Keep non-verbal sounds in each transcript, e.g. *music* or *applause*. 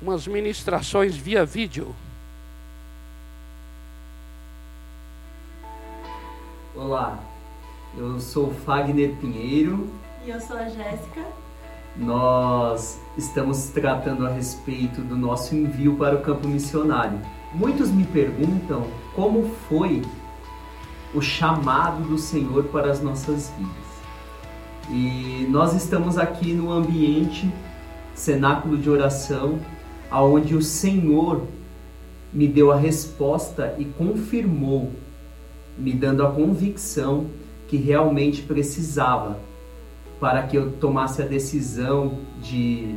umas ministrações via vídeo. Olá, eu sou Fagner Pinheiro. E eu sou a Jéssica. Nós estamos tratando a respeito do nosso envio para o campo missionário. Muitos me perguntam como foi o chamado do Senhor para as nossas vidas. E nós estamos aqui no ambiente cenáculo de oração, aonde o Senhor me deu a resposta e confirmou, me dando a convicção que realmente precisava para que eu tomasse a decisão de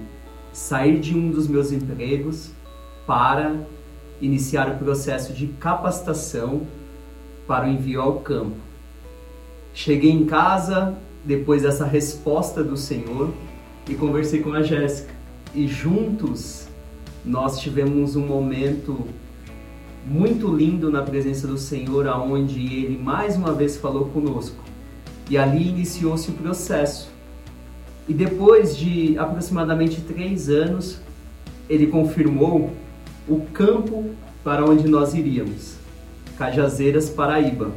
sair de um dos meus empregos para iniciar o processo de capacitação para o envio ao campo. Cheguei em casa depois dessa resposta do Senhor e conversei com a Jéssica. E juntos nós tivemos um momento muito lindo na presença do Senhor, aonde Ele mais uma vez falou conosco. E ali iniciou-se o processo. E depois de aproximadamente três anos, Ele confirmou o campo para onde nós iríamos, Cajazeiras, Paraíba.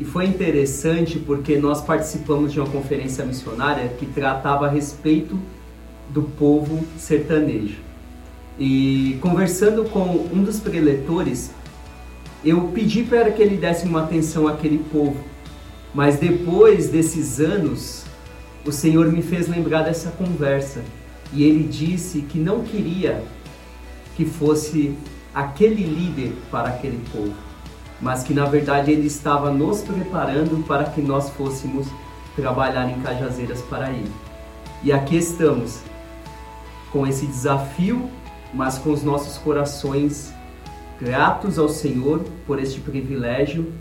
E foi interessante porque nós participamos de uma conferência missionária que tratava a respeito do povo sertanejo. E conversando com um dos preletores, eu pedi para que ele desse uma atenção àquele povo. Mas depois desses anos, o Senhor me fez lembrar dessa conversa. E ele disse que não queria que fosse aquele líder para aquele povo mas que na verdade ele estava nos preparando para que nós fôssemos trabalhar em Cajazeiras Paraíba. E aqui estamos com esse desafio, mas com os nossos corações gratos ao Senhor por este privilégio,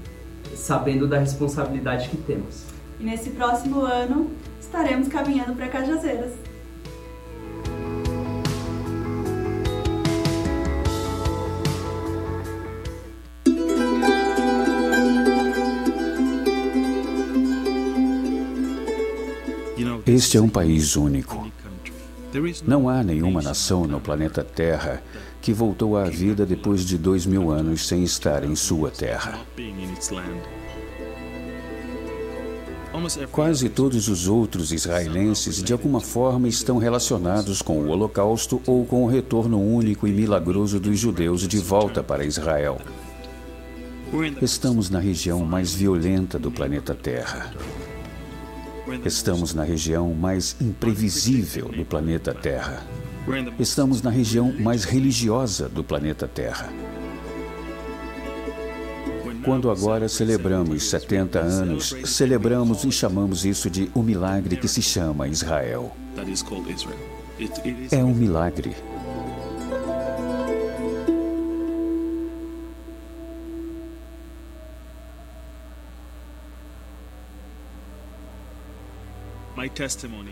sabendo da responsabilidade que temos. E nesse próximo ano estaremos caminhando para Cajazeiras. Este é um país único. Não há nenhuma nação no planeta Terra que voltou à vida depois de dois mil anos sem estar em sua terra. Quase todos os outros israelenses, de alguma forma, estão relacionados com o Holocausto ou com o retorno único e milagroso dos judeus de volta para Israel. Estamos na região mais violenta do planeta Terra. Estamos na região mais imprevisível do planeta Terra. Estamos na região mais religiosa do planeta Terra. Quando agora celebramos 70 anos, celebramos e chamamos isso de o milagre que se chama Israel. É um milagre.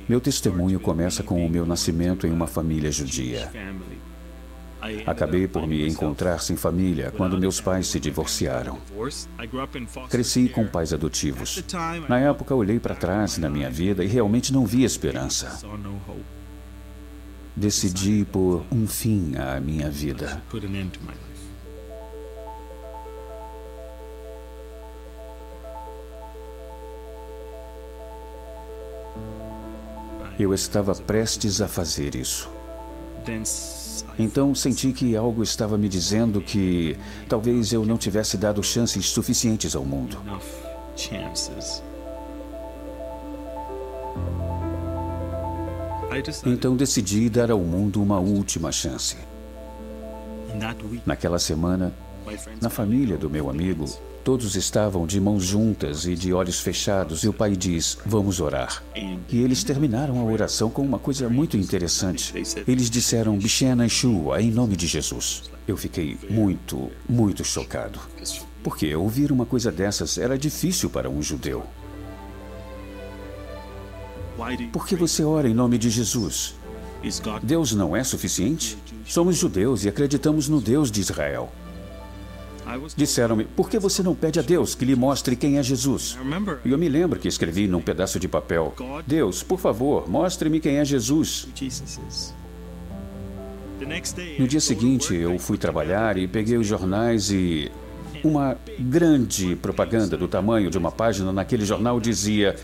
Meu testemunho começa com o meu nascimento em uma família judia. Acabei por me encontrar sem família quando meus pais se divorciaram. Cresci com pais adotivos. Na época, olhei para trás na minha vida e realmente não vi esperança. Decidi por um fim à minha vida. Eu estava prestes a fazer isso. Então senti que algo estava me dizendo que talvez eu não tivesse dado chances suficientes ao mundo. Então decidi dar ao mundo uma última chance. Naquela semana, na família do meu amigo, Todos estavam de mãos juntas e de olhos fechados, e o pai diz: Vamos orar. E eles terminaram a oração com uma coisa muito interessante. Eles disseram: Bishena Yeshua, em nome de Jesus. Eu fiquei muito, muito chocado. Porque ouvir uma coisa dessas era difícil para um judeu. Por que você ora em nome de Jesus? Deus não é suficiente? Somos judeus e acreditamos no Deus de Israel. Disseram-me, por que você não pede a Deus que lhe mostre quem é Jesus? E eu me lembro que escrevi num pedaço de papel: Deus, por favor, mostre-me quem é Jesus. No dia seguinte, eu fui trabalhar e peguei os jornais e uma grande propaganda do tamanho de uma página naquele jornal dizia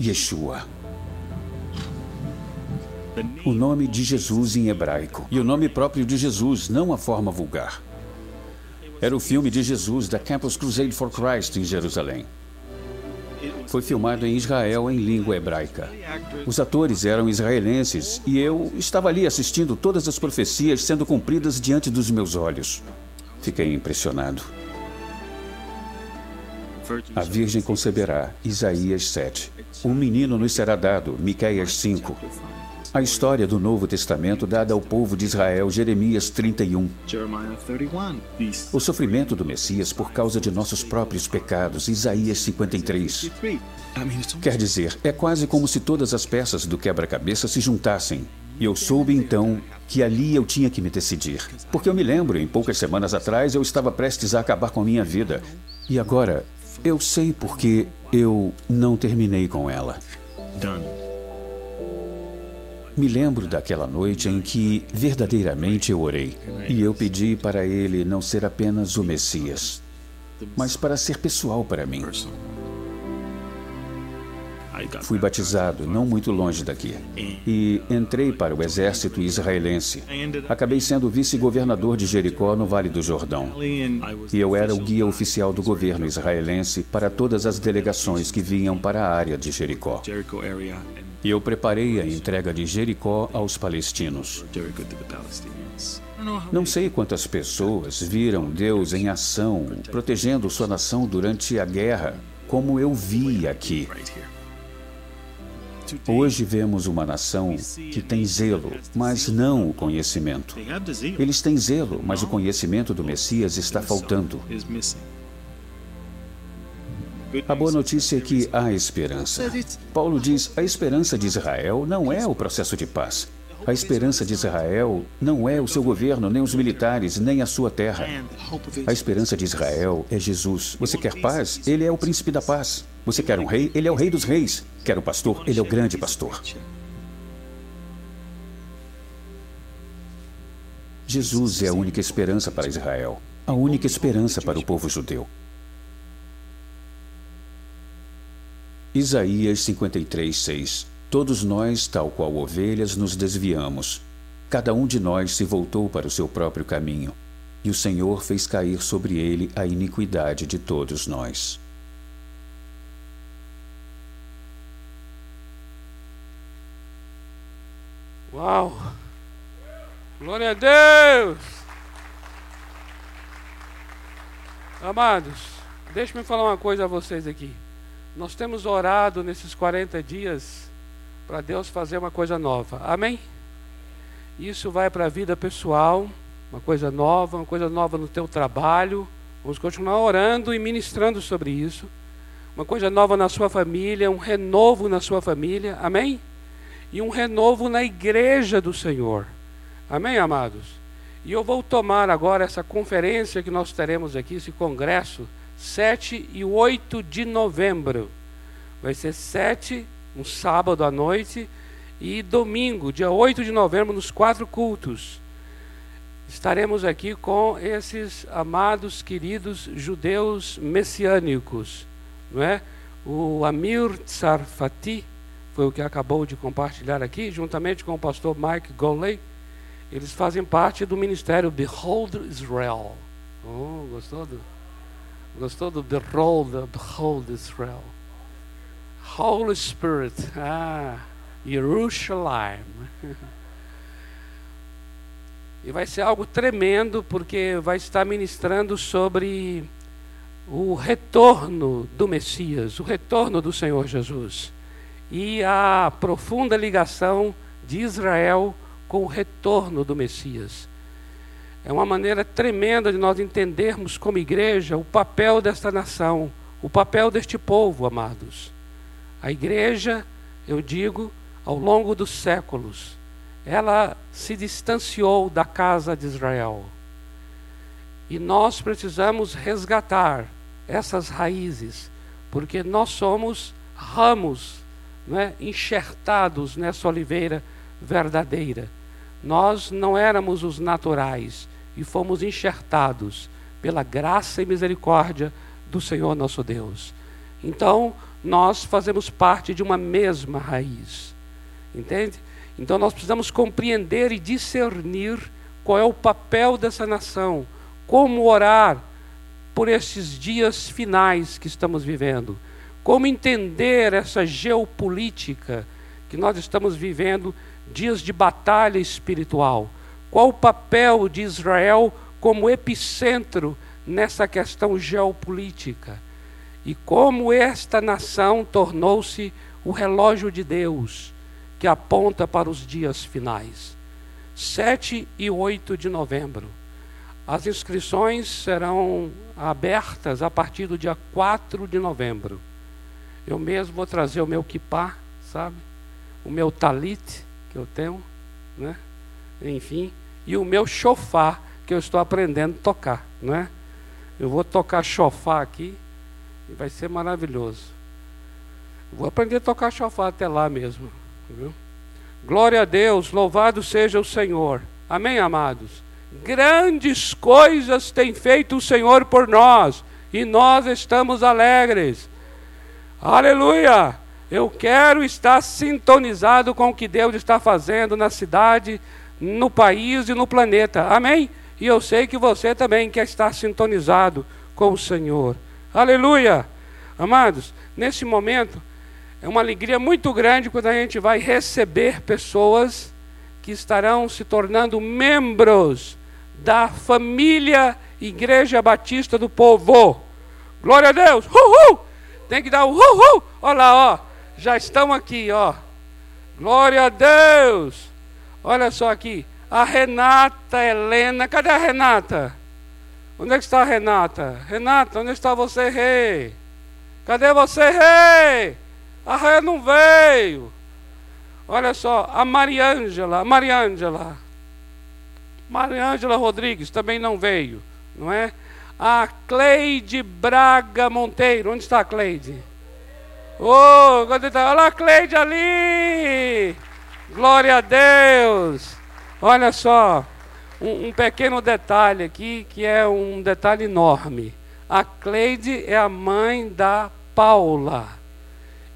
Yeshua. O nome de Jesus em hebraico. E o nome próprio de Jesus, não a forma vulgar. Era o filme de Jesus da Campus Crusade for Christ em Jerusalém. Foi filmado em Israel em língua hebraica. Os atores eram israelenses e eu estava ali assistindo todas as profecias sendo cumpridas diante dos meus olhos. Fiquei impressionado. A Virgem conceberá, Isaías 7. Um menino nos será dado, Miqueias 5. A história do Novo Testamento dada ao povo de Israel, Jeremias 31. O sofrimento do Messias por causa de nossos próprios pecados, Isaías 53. Quer dizer, é quase como se todas as peças do quebra-cabeça se juntassem. E eu soube então que ali eu tinha que me decidir. Porque eu me lembro, em poucas semanas atrás, eu estava prestes a acabar com a minha vida. E agora, eu sei porque eu não terminei com ela. Me lembro daquela noite em que verdadeiramente eu orei e eu pedi para ele não ser apenas o Messias, mas para ser pessoal para mim. Fui batizado não muito longe daqui e entrei para o exército israelense. Acabei sendo vice-governador de Jericó no Vale do Jordão. E eu era o guia oficial do governo israelense para todas as delegações que vinham para a área de Jericó. E eu preparei a entrega de Jericó aos palestinos. Não sei quantas pessoas viram Deus em ação, protegendo sua nação durante a guerra, como eu vi aqui. Hoje vemos uma nação que tem zelo, mas não o conhecimento. Eles têm zelo, mas o conhecimento do Messias está faltando. A boa notícia é que há esperança. Paulo diz: a esperança de Israel não é o processo de paz. A esperança de Israel não é o seu governo, nem os militares, nem a sua terra. A esperança de Israel é Jesus. Você quer paz? Ele é o príncipe da paz. Você quer um rei? Ele é o rei dos reis. Quer um pastor? Ele é o grande pastor. Jesus é a única esperança para Israel, a única esperança para o povo judeu. Isaías 53, 6 Todos nós, tal qual ovelhas, nos desviamos. Cada um de nós se voltou para o seu próprio caminho, e o Senhor fez cair sobre ele a iniquidade de todos nós. Uau! Glória a Deus! Amados, deixe-me falar uma coisa a vocês aqui. Nós temos orado nesses 40 dias para Deus fazer uma coisa nova. Amém? Isso vai para a vida pessoal, uma coisa nova, uma coisa nova no teu trabalho. Vamos continuar orando e ministrando sobre isso. Uma coisa nova na sua família, um renovo na sua família. Amém? E um renovo na igreja do Senhor. Amém, amados? E eu vou tomar agora essa conferência que nós teremos aqui, esse congresso, 7 e 8 de novembro. Vai ser 7, um sábado à noite, e domingo, dia 8 de novembro, nos quatro cultos. Estaremos aqui com esses amados, queridos judeus messiânicos, não é? O Amir Tsarfati foi o que acabou de compartilhar aqui, juntamente com o pastor Mike Goley. Eles fazem parte do ministério Behold Israel. Oh, gostou do? Gostou do Behold, Behold Israel? Holy Spirit, ah, Jerusalém. *laughs* E vai ser algo tremendo, porque vai estar ministrando sobre o retorno do Messias, o retorno do Senhor Jesus. E a profunda ligação de Israel com o retorno do Messias. É uma maneira tremenda de nós entendermos como igreja o papel desta nação, o papel deste povo, amados. A igreja, eu digo, ao longo dos séculos, ela se distanciou da casa de Israel. E nós precisamos resgatar essas raízes, porque nós somos ramos né, enxertados nessa oliveira verdadeira. Nós não éramos os naturais e fomos enxertados pela graça e misericórdia do Senhor nosso Deus. Então, nós fazemos parte de uma mesma raiz. Entende? Então, nós precisamos compreender e discernir qual é o papel dessa nação, como orar por esses dias finais que estamos vivendo, como entender essa geopolítica que nós estamos vivendo, dias de batalha espiritual. Qual o papel de Israel como epicentro nessa questão geopolítica? E como esta nação tornou-se o relógio de Deus que aponta para os dias finais. 7 e 8 de novembro. As inscrições serão abertas a partir do dia 4 de novembro. Eu mesmo vou trazer o meu kipá, sabe? O meu talit que eu tenho, né? Enfim, e o meu chofar que eu estou aprendendo a tocar, né? Eu vou tocar chofar aqui e vai ser maravilhoso. Vou aprender a tocar chofar até lá mesmo, viu? Glória a Deus, louvado seja o Senhor. Amém, amados. Grandes coisas tem feito o Senhor por nós e nós estamos alegres. Aleluia! Eu quero estar sintonizado com o que Deus está fazendo na cidade, no país e no planeta. Amém? E eu sei que você também quer estar sintonizado com o Senhor. Aleluia! Amados, nesse momento é uma alegria muito grande quando a gente vai receber pessoas que estarão se tornando membros da família Igreja Batista do Povo. Glória a Deus! Uhul! Tem que dar o uhul! Olha lá, ó. Já estão aqui, ó. Glória a Deus! Olha só aqui. A Renata Helena. Cadê a Renata? Onde é que está a Renata? Renata, onde está você, rei? Cadê você, rei? A rei não veio. Olha só, a Mariângela, a Mariângela. Mariângela Rodrigues também não veio, não é? A Cleide Braga Monteiro, onde está a Cleide? Oh, olha a Cleide ali! Glória a Deus! Olha só, um, um, pequeno detalhe aqui, que é um detalhe enorme. A Cleide é a mãe da Paula.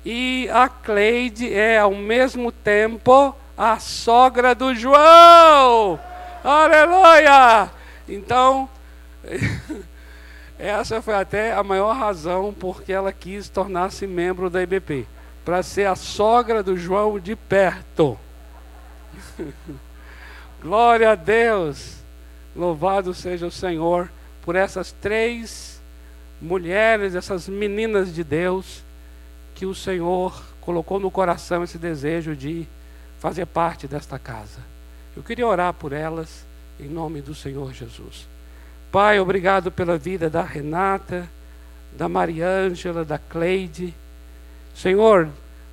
E a Cleide é, ao mesmo tempo, a sogra do João. Aleluia! Então, *laughs* essa foi até a maior razão porque ela quis tornar-se membro da IBP para ser a sogra do João de perto. *laughs* Glória a Deus! Louvado seja o Senhor por essas três mulheres, essas meninas de Deus, que o Senhor colocou no coração esse desejo de fazer parte desta casa. Eu queria orar por elas, em nome do Senhor Jesus. Pai, obrigado pela vida da Renata, da Mariângela, da Cleide. Senhor,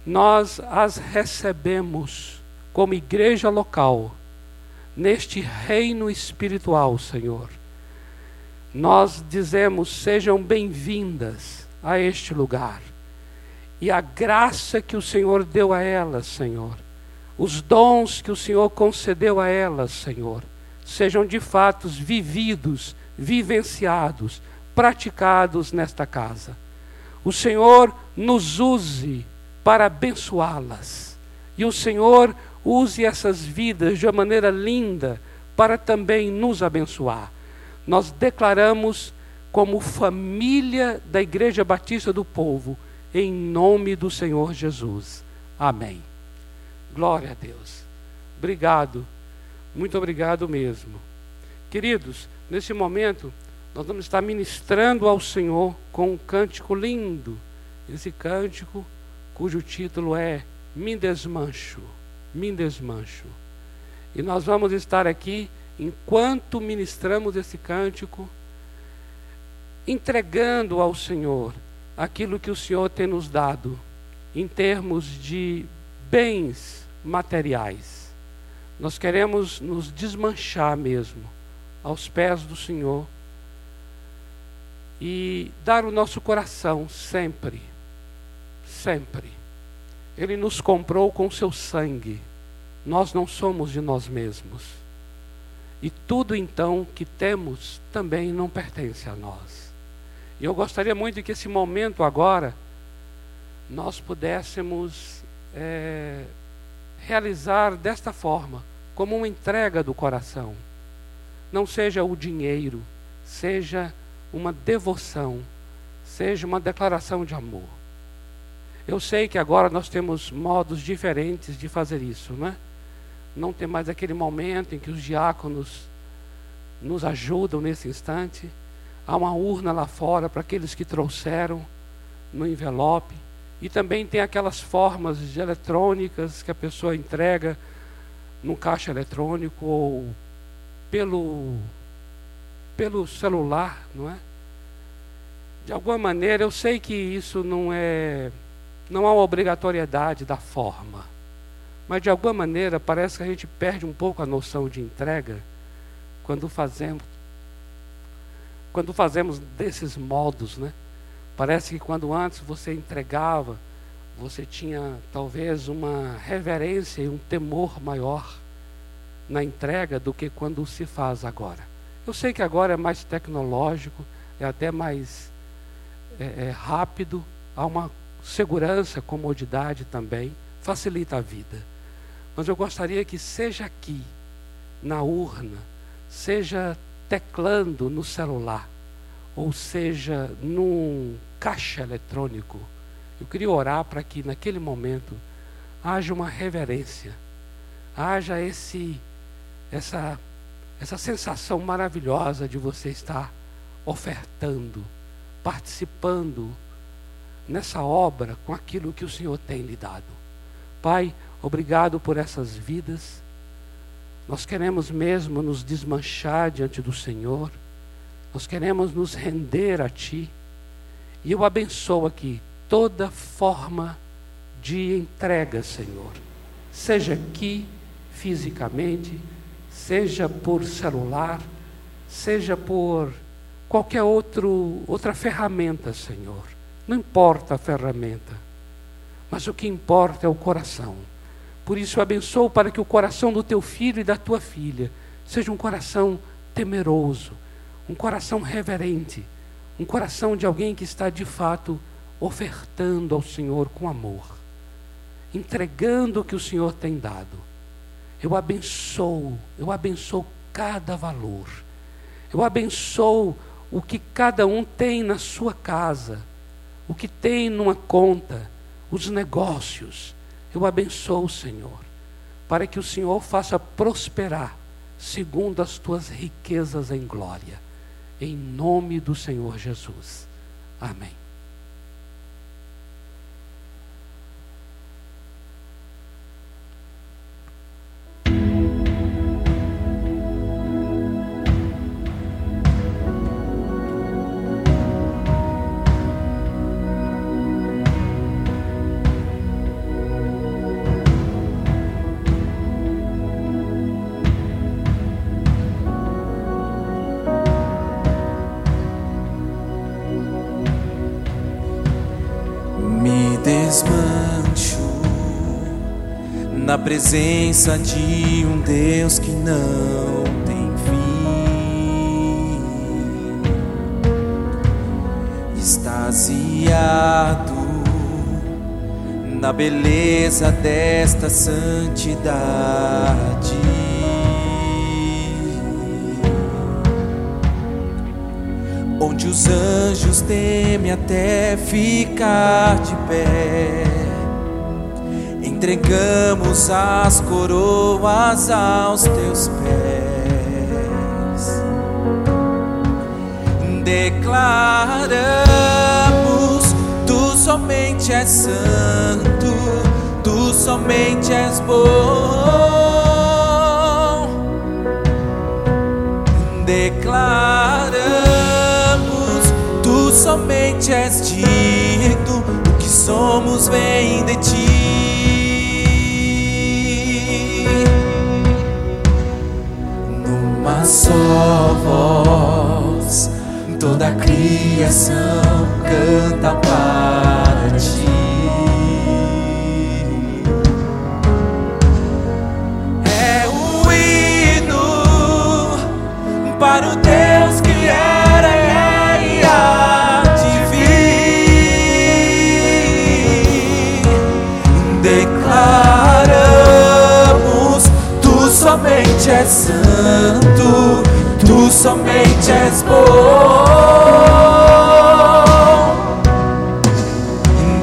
nós as recebemos como igreja local, neste reino espiritual, Senhor. Nós dizemos: sejam bem-vindas a este lugar. E a graça que o Senhor deu a elas, Senhor, os dons que o Senhor concedeu a elas, Senhor, sejam de fato vividos, vivenciados, praticados nesta casa. O Senhor nos use para abençoá-las. E o Senhor use essas vidas de uma maneira linda para também nos abençoar. Nós declaramos como família da Igreja Batista do Povo, em nome do Senhor Jesus. Amém. Glória a Deus. Obrigado. Muito obrigado mesmo. Queridos, nesse momento, nós vamos estar ministrando ao Senhor com um cântico lindo. Esse cântico, cujo título é Me Desmancho, Me Desmancho. E nós vamos estar aqui, enquanto ministramos esse cântico, entregando ao Senhor aquilo que o Senhor tem nos dado, em termos de bens materiais. Nós queremos nos desmanchar mesmo aos pés do Senhor e dar o nosso coração sempre, sempre. Ele nos comprou com seu sangue, nós não somos de nós mesmos. E tudo então que temos também não pertence a nós. E eu gostaria muito que esse momento agora nós pudéssemos é, realizar desta forma, como uma entrega do coração. Não seja o dinheiro, seja uma devoção, seja uma declaração de amor. Eu sei que agora nós temos modos diferentes de fazer isso, não é? Não tem mais aquele momento em que os diáconos nos ajudam nesse instante. Há uma urna lá fora para aqueles que trouxeram no envelope. E também tem aquelas formas eletrônicas que a pessoa entrega no caixa eletrônico ou pelo, pelo celular, não é? De alguma maneira, eu sei que isso não é, não há obrigatoriedade da forma, mas de alguma maneira parece que a gente perde um pouco a noção de entrega quando fazemos, quando fazemos desses modos, né? Parece que quando antes você entregava, você tinha talvez uma reverência e um temor maior na entrega do que quando se faz agora. Eu sei que agora é mais tecnológico, é até mais é, é rápido, há uma segurança, comodidade também, facilita a vida. Mas eu gostaria que seja aqui, na urna, seja teclando no celular, ou seja num caixa eletrônico. Eu queria orar para que naquele momento haja uma reverência, haja esse essa essa sensação maravilhosa de você estar ofertando, participando nessa obra com aquilo que o Senhor tem lhe dado. Pai, obrigado por essas vidas. Nós queremos mesmo nos desmanchar diante do Senhor. Nós queremos nos render a Ti. E eu abençoo aqui toda forma de entrega, Senhor. Seja aqui fisicamente, seja por celular, seja por qualquer outro, outra ferramenta, Senhor. Não importa a ferramenta, mas o que importa é o coração. Por isso eu abençoo para que o coração do teu filho e da tua filha seja um coração temeroso, um coração reverente um coração de alguém que está de fato ofertando ao Senhor com amor, entregando o que o Senhor tem dado. Eu abençoo, eu abençoo cada valor. Eu abençoo o que cada um tem na sua casa, o que tem numa conta, os negócios. Eu abençoo o Senhor, para que o Senhor faça prosperar segundo as tuas riquezas em glória em nome do Senhor Jesus. Amém. Presença de um Deus que não tem fim, extasiado na beleza desta santidade. Onde os anjos temem até ficar de pé entregamos as coroas aos teus pés. Declaramos: Tu somente és santo, Tu somente és bom. Declaramos: Tu somente és digno, o que somos vem de Ti. só voz, toda a criação canta para ti. É um hino para o Deus que é. És santo, tu somente és bom.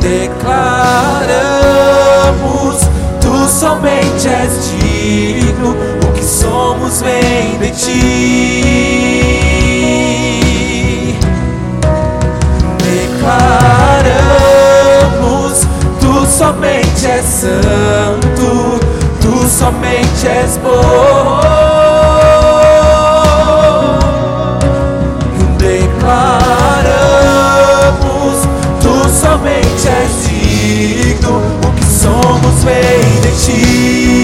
Declaramos, tu somente és digno, o que somos vem de ti. Declaramos, tu somente és santo, somente és bom. Declaramos, tu somente és digno, o que somos vem de ti.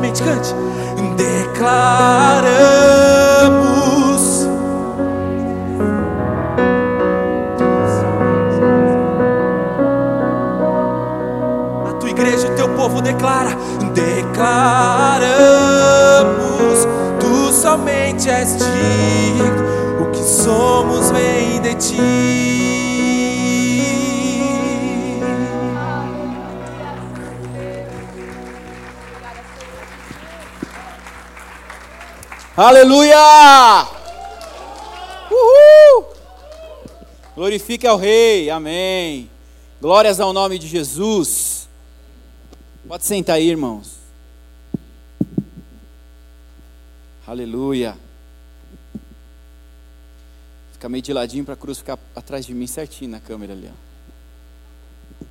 Novamente, cante. Declaramos. A tua igreja, o teu povo declara. Declaramos. Tu somente és digno. O que somos Aleluia! Uhul! Glorifique ao Rei, amém. Glórias ao nome de Jesus. Pode sentar aí, irmãos. Aleluia. Fica meio de ladinho para a cruz ficar atrás de mim certinho na câmera ali. Ó.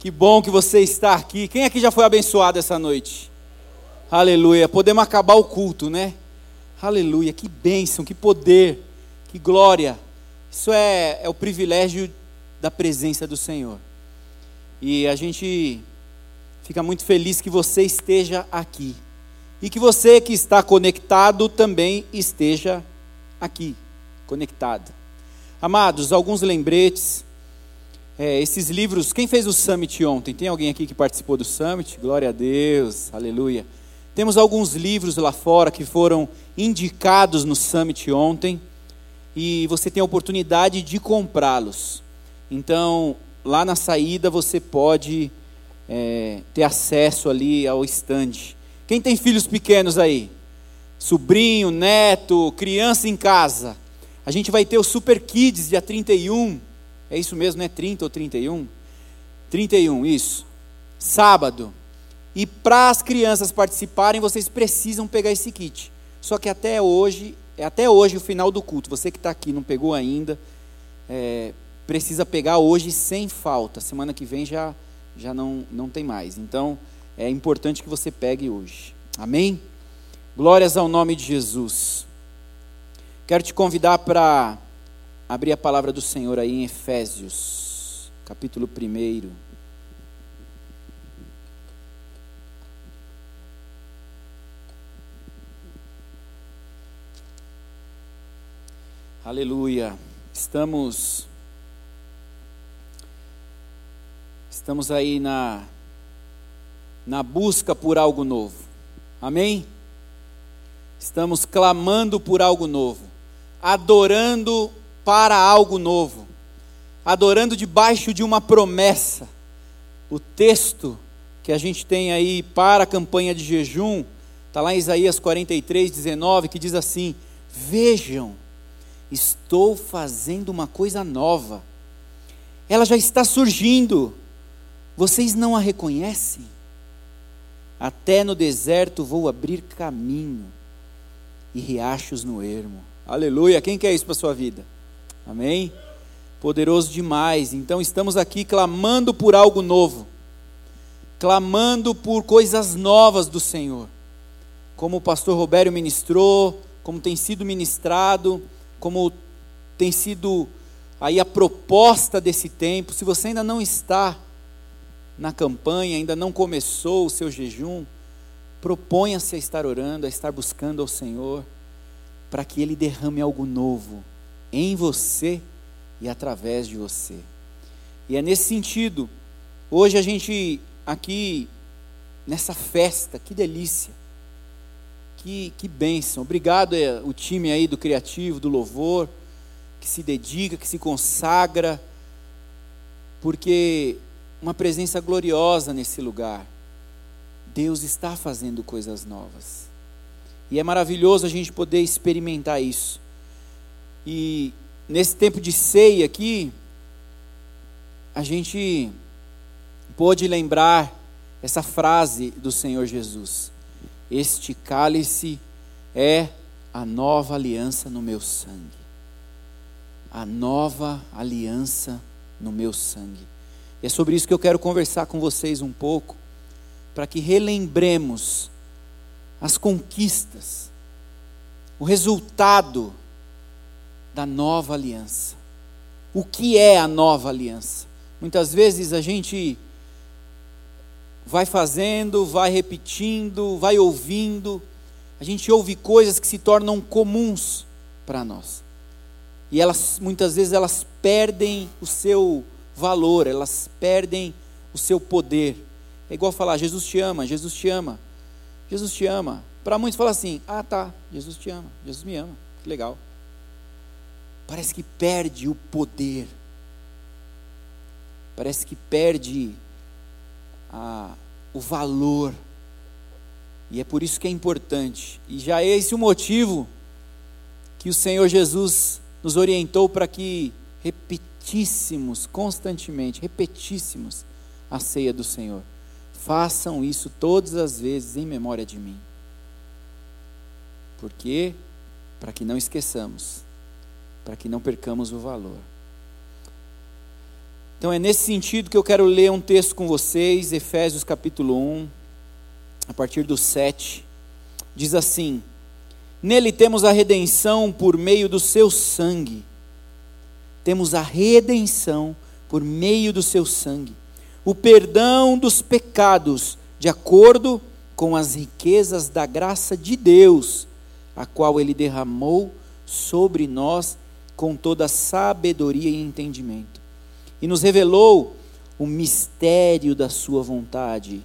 Que bom que você está aqui. Quem aqui já foi abençoado essa noite? Aleluia. Podemos acabar o culto, né? Aleluia. Que bênção, que poder, que glória. Isso é, é o privilégio da presença do Senhor. E a gente fica muito feliz que você esteja aqui. E que você que está conectado também esteja aqui, conectado. Amados, alguns lembretes. É, esses livros, quem fez o Summit ontem? Tem alguém aqui que participou do Summit? Glória a Deus, aleluia. Temos alguns livros lá fora que foram indicados no Summit ontem e você tem a oportunidade de comprá-los. Então, lá na saída você pode é, ter acesso ali ao stand. Quem tem filhos pequenos aí? Sobrinho, neto, criança em casa. A gente vai ter o Super Kids dia 31. É isso mesmo, né? 30 ou 31? 31, isso. Sábado. E para as crianças participarem, vocês precisam pegar esse kit. Só que até hoje, é até hoje o final do culto. Você que está aqui não pegou ainda, é, precisa pegar hoje sem falta. Semana que vem já, já não, não tem mais. Então é importante que você pegue hoje. Amém? Glórias ao nome de Jesus. Quero te convidar para abrir a palavra do Senhor aí em Efésios, capítulo 1. Aleluia. Estamos Estamos aí na na busca por algo novo. Amém? Estamos clamando por algo novo, adorando para algo novo, adorando debaixo de uma promessa. O texto que a gente tem aí para a campanha de jejum está lá em Isaías 43, 19, que diz assim: Vejam, estou fazendo uma coisa nova, ela já está surgindo, vocês não a reconhecem? Até no deserto vou abrir caminho e riachos no ermo. Aleluia. Quem quer isso para a sua vida? Amém? Poderoso demais. Então estamos aqui clamando por algo novo, clamando por coisas novas do Senhor. Como o pastor Robério ministrou, como tem sido ministrado, como tem sido aí a proposta desse tempo. Se você ainda não está na campanha, ainda não começou o seu jejum, proponha-se a estar orando, a estar buscando ao Senhor, para que Ele derrame algo novo em você e através de você. E é nesse sentido, hoje a gente aqui, nessa festa, que delícia, que, que bênção. Obrigado é, o time aí do Criativo, do Louvor, que se dedica, que se consagra, porque uma presença gloriosa nesse lugar. Deus está fazendo coisas novas. E é maravilhoso a gente poder experimentar isso. E nesse tempo de ceia aqui, a gente pôde lembrar essa frase do Senhor Jesus: Este cálice é a nova aliança no meu sangue. A nova aliança no meu sangue. E é sobre isso que eu quero conversar com vocês um pouco, para que relembremos as conquistas, o resultado da nova aliança. O que é a nova aliança? Muitas vezes a gente vai fazendo, vai repetindo, vai ouvindo, a gente ouve coisas que se tornam comuns para nós. E elas muitas vezes elas perdem o seu valor, elas perdem o seu poder. É igual falar, Jesus te ama, Jesus te ama, Jesus te ama. Para muitos fala assim, ah tá, Jesus te ama, Jesus me ama, que legal. Parece que perde o poder, parece que perde a, o valor. E é por isso que é importante. E já é esse o motivo que o Senhor Jesus nos orientou para que repetir repetíssimos, constantemente, repetíssimos a ceia do Senhor. Façam isso todas as vezes em memória de mim. Porque para que não esqueçamos, para que não percamos o valor. Então é nesse sentido que eu quero ler um texto com vocês, Efésios capítulo 1, a partir do 7. Diz assim: Nele temos a redenção por meio do seu sangue. Temos a redenção por meio do seu sangue, o perdão dos pecados, de acordo com as riquezas da graça de Deus, a qual Ele derramou sobre nós com toda sabedoria e entendimento, e nos revelou o mistério da Sua vontade,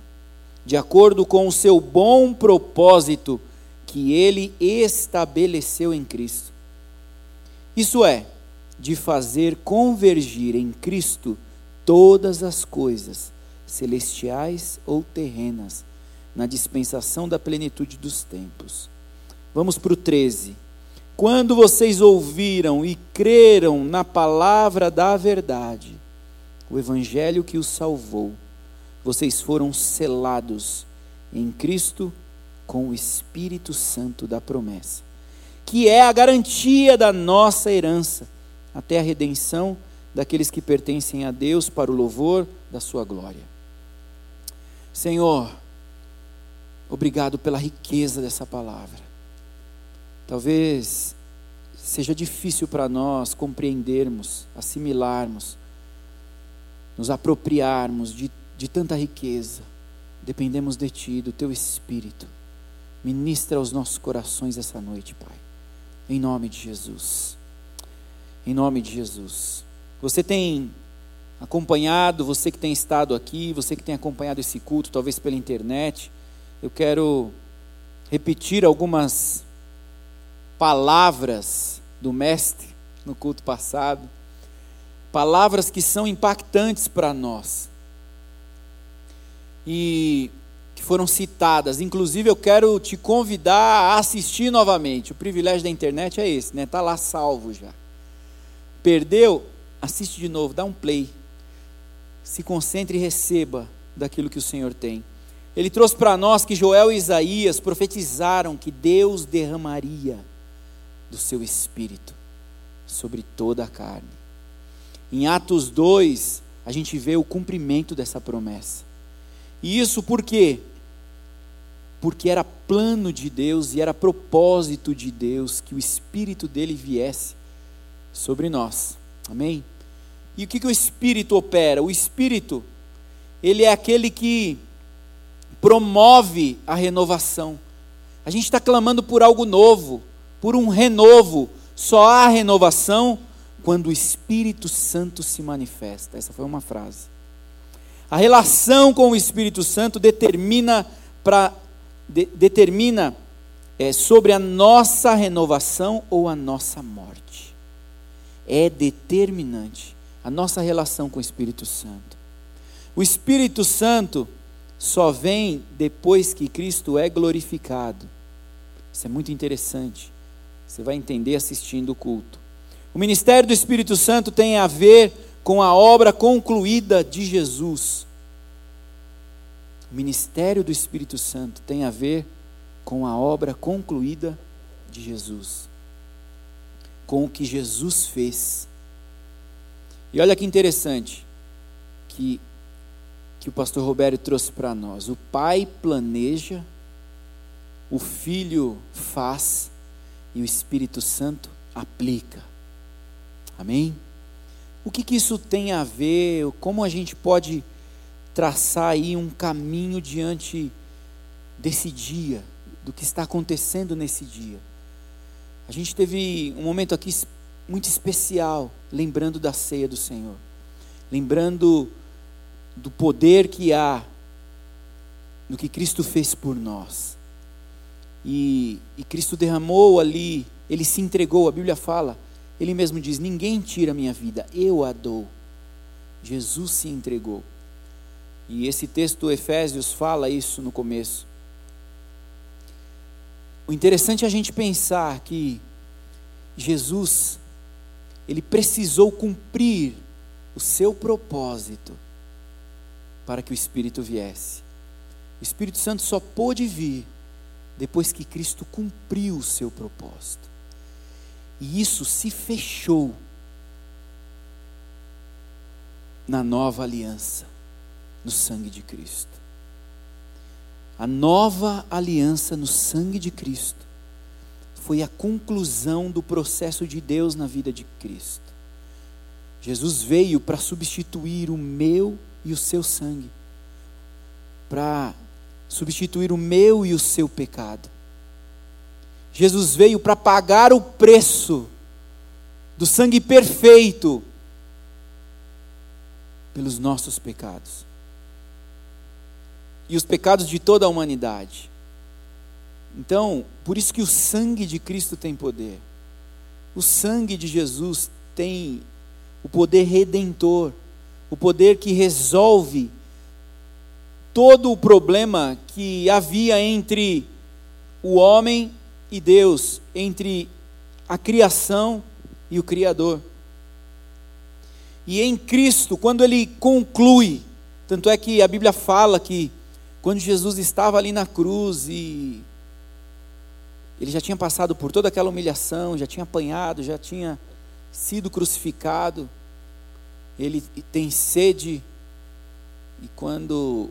de acordo com o seu bom propósito que Ele estabeleceu em Cristo. Isso é, de fazer convergir em Cristo todas as coisas, celestiais ou terrenas, na dispensação da plenitude dos tempos. Vamos para o 13. Quando vocês ouviram e creram na palavra da verdade, o evangelho que os salvou, vocês foram selados em Cristo com o Espírito Santo da promessa, que é a garantia da nossa herança até a redenção daqueles que pertencem a Deus para o louvor da sua glória. Senhor, obrigado pela riqueza dessa palavra. Talvez seja difícil para nós compreendermos, assimilarmos, nos apropriarmos de, de tanta riqueza. Dependemos de Ti, do Teu Espírito. Ministra aos nossos corações essa noite, Pai. Em nome de Jesus em nome de Jesus. Você tem acompanhado, você que tem estado aqui, você que tem acompanhado esse culto, talvez pela internet, eu quero repetir algumas palavras do Mestre no culto passado, palavras que são impactantes para nós e que foram citadas. Inclusive, eu quero te convidar a assistir novamente. O privilégio da internet é esse, né? Tá lá salvo já. Perdeu? Assiste de novo, dá um play. Se concentre e receba daquilo que o Senhor tem. Ele trouxe para nós que Joel e Isaías profetizaram que Deus derramaria do seu espírito sobre toda a carne. Em Atos 2, a gente vê o cumprimento dessa promessa. E isso por quê? Porque era plano de Deus e era propósito de Deus que o Espírito dele viesse sobre nós. Amém? E o que, que o Espírito opera? O Espírito, ele é aquele que promove a renovação. A gente está clamando por algo novo, por um renovo. Só há renovação quando o Espírito Santo se manifesta. Essa foi uma frase. A relação com o Espírito Santo determina para de, determina é, sobre a nossa renovação ou a nossa morte. É determinante a nossa relação com o Espírito Santo. O Espírito Santo só vem depois que Cristo é glorificado. Isso é muito interessante. Você vai entender assistindo o culto. O ministério do Espírito Santo tem a ver com a obra concluída de Jesus. O ministério do Espírito Santo tem a ver com a obra concluída de Jesus, com o que Jesus fez. E olha que interessante, que que o pastor Roberto trouxe para nós. O pai planeja, o filho faz e o Espírito Santo aplica. Amém? O que, que isso tem a ver? Como a gente pode traçar aí um caminho diante desse dia, do que está acontecendo nesse dia? A gente teve um momento aqui muito especial, lembrando da ceia do Senhor, lembrando do poder que há no que Cristo fez por nós. E, e, Cristo derramou ali, ele se entregou, a Bíblia fala, ele mesmo diz: Ninguém tira minha vida, eu a dou. Jesus se entregou. E esse texto do Efésios fala isso no começo. O interessante é a gente pensar que Jesus, ele precisou cumprir o seu propósito para que o Espírito viesse. O Espírito Santo só pôde vir depois que Cristo cumpriu o seu propósito. E isso se fechou na nova aliança, no sangue de Cristo. A nova aliança no sangue de Cristo foi a conclusão do processo de Deus na vida de Cristo. Jesus veio para substituir o meu e o seu sangue, para substituir o meu e o seu pecado. Jesus veio para pagar o preço do sangue perfeito pelos nossos pecados e os pecados de toda a humanidade. Então, por isso que o sangue de Cristo tem poder. O sangue de Jesus tem o poder redentor o poder que resolve todo o problema que havia entre o homem e Deus, entre a criação e o Criador. E em Cristo, quando ele conclui, tanto é que a Bíblia fala que quando Jesus estava ali na cruz e ele já tinha passado por toda aquela humilhação, já tinha apanhado, já tinha sido crucificado, ele tem sede e quando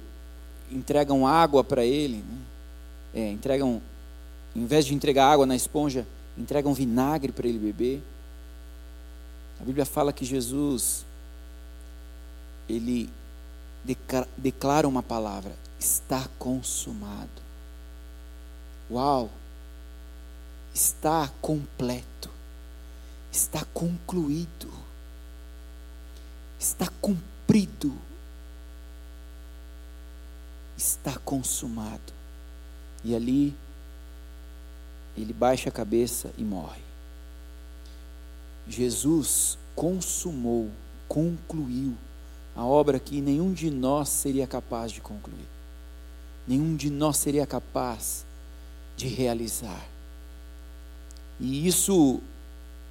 entregam água para ele, né? é, entregam, em vez de entregar água na esponja, entregam vinagre para ele beber. A Bíblia fala que Jesus, ele declara uma palavra: está consumado. Uau! Está completo, está concluído está cumprido. Está consumado. E ali ele baixa a cabeça e morre. Jesus consumou, concluiu a obra que nenhum de nós seria capaz de concluir. Nenhum de nós seria capaz de realizar. E isso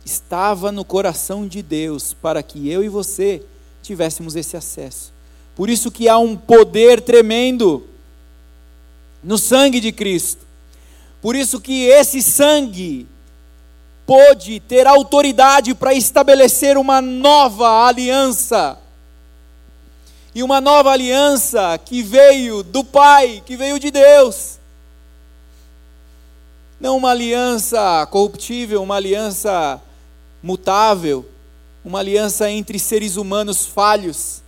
estava no coração de Deus para que eu e você tivéssemos esse acesso. Por isso que há um poder tremendo no sangue de Cristo. Por isso que esse sangue pôde ter autoridade para estabelecer uma nova aliança. E uma nova aliança que veio do Pai, que veio de Deus. Não uma aliança corruptível, uma aliança mutável, uma aliança entre seres humanos falhos,